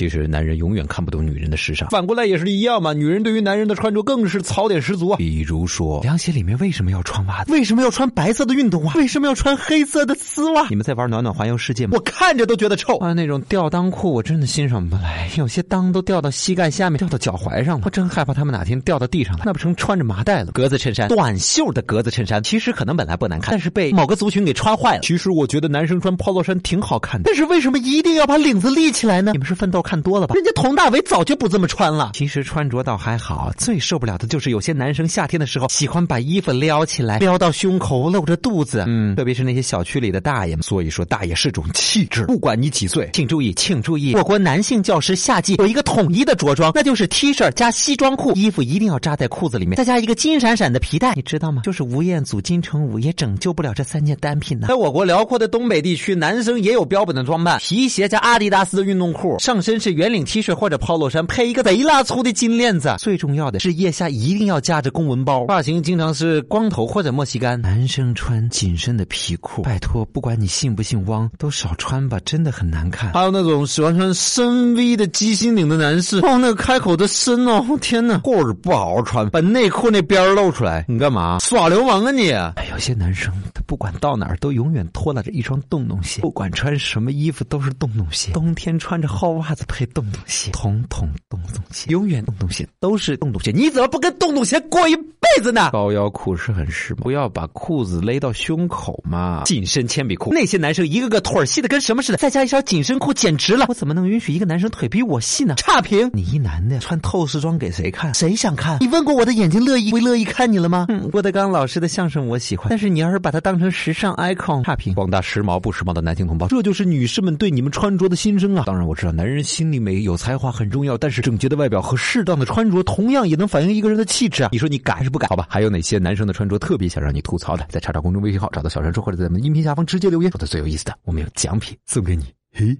其实男人永远看不懂女人的时尚，反过来也是一样嘛。女人对于男人的穿着更是槽点十足啊。比如说，凉鞋里面为什么要穿袜子？为什么要穿白色的运动袜？为什么要穿黑色的丝袜？你们在玩暖暖环游世界吗？我看着都觉得臭啊！那种吊裆裤我真的欣赏不来，有些裆都掉到膝盖下面，掉到脚踝上了，我真害怕他们哪天掉到地上了，那不成穿着麻袋了？格子衬衫，短袖的格子衬衫，其实可能本来不难看，但是被某个族群给穿坏了。其实我觉得男生穿 polo 衫挺好看的，但是为什么一定要把领子立起来呢？你们是奋斗看多了吧？人家佟大为早就不这么穿了。其实穿着倒还好，最受不了的就是有些男生夏天的时候喜欢把衣服撩起来，撩到胸口，露着肚子。嗯，特别是那些小区里的大爷们。所以说，大爷是种气质。不管你几岁，请注意，请注意，我国男性教师夏季有一个统一的着装，那就是 T 恤加西装裤，衣服一定要扎在裤子里面，再加一个金闪闪的皮带，你知道吗？就是吴彦祖、金城武也拯救不了这三件单品呢。在我国辽阔的东北地区，男生也有标本的装扮：皮鞋加阿迪达斯的运动裤，上身是圆领 T 恤或者 Polo 衫，配一个贼拉粗的金链子。最重要的是腋下一定要夹着公文包，发型经常是光头或者莫西干。男生穿紧身的皮裤，拜托，不管你信不信汪，都少穿吧，真的很难看。还有那种喜欢穿深 V 的鸡心领的男士，哦，那个开口的深哦，天哪！裤子不好好穿，把内裤那边露出来，你干嘛耍流氓啊你？哎，有些男生他不管到哪儿都永远拖拉着一双洞洞鞋，不管穿什么衣服都是洞洞鞋。冬天穿着厚袜子配洞洞鞋，统统洞洞鞋，永远洞洞鞋都是洞洞鞋。你怎么不跟洞洞鞋过一辈子呢？高腰裤是很时髦，不要把裤子勒到胸口嘛。紧身铅笔裤，那些男生一个个腿细的跟什么似的，再加一条紧身裤简直了。我怎么能允许一个男生腿比我细呢？差评！你一男的穿透视装给谁看？谁想看？你问过我的眼睛乐意会乐意看你了吗？嗯，郭德纲老师的相声我喜欢，但是你要是把它当成时尚 icon，差评！广大时髦不时髦的男性同胞，这就是女士们对你们穿着的心声啊！当然我知道男人心里美、有才华很重要，但是整洁的外表和适当的穿着同样也能反映一个人的气质啊！你说你改还是不改？好吧，还有哪些男生的穿着特别想让你吐槽的？在查找公众微信号找到小山说，或者在咱们音频下方直接留言，说的最有意思的，我们有奖品送给你。嘿，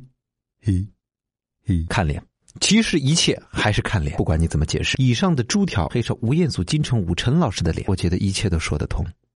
嘿，嘿，看脸。其实一切还是看脸，不管你怎么解释。以上的诸条配上吴彦祖、金城武、陈老师的脸，我觉得一切都说得通。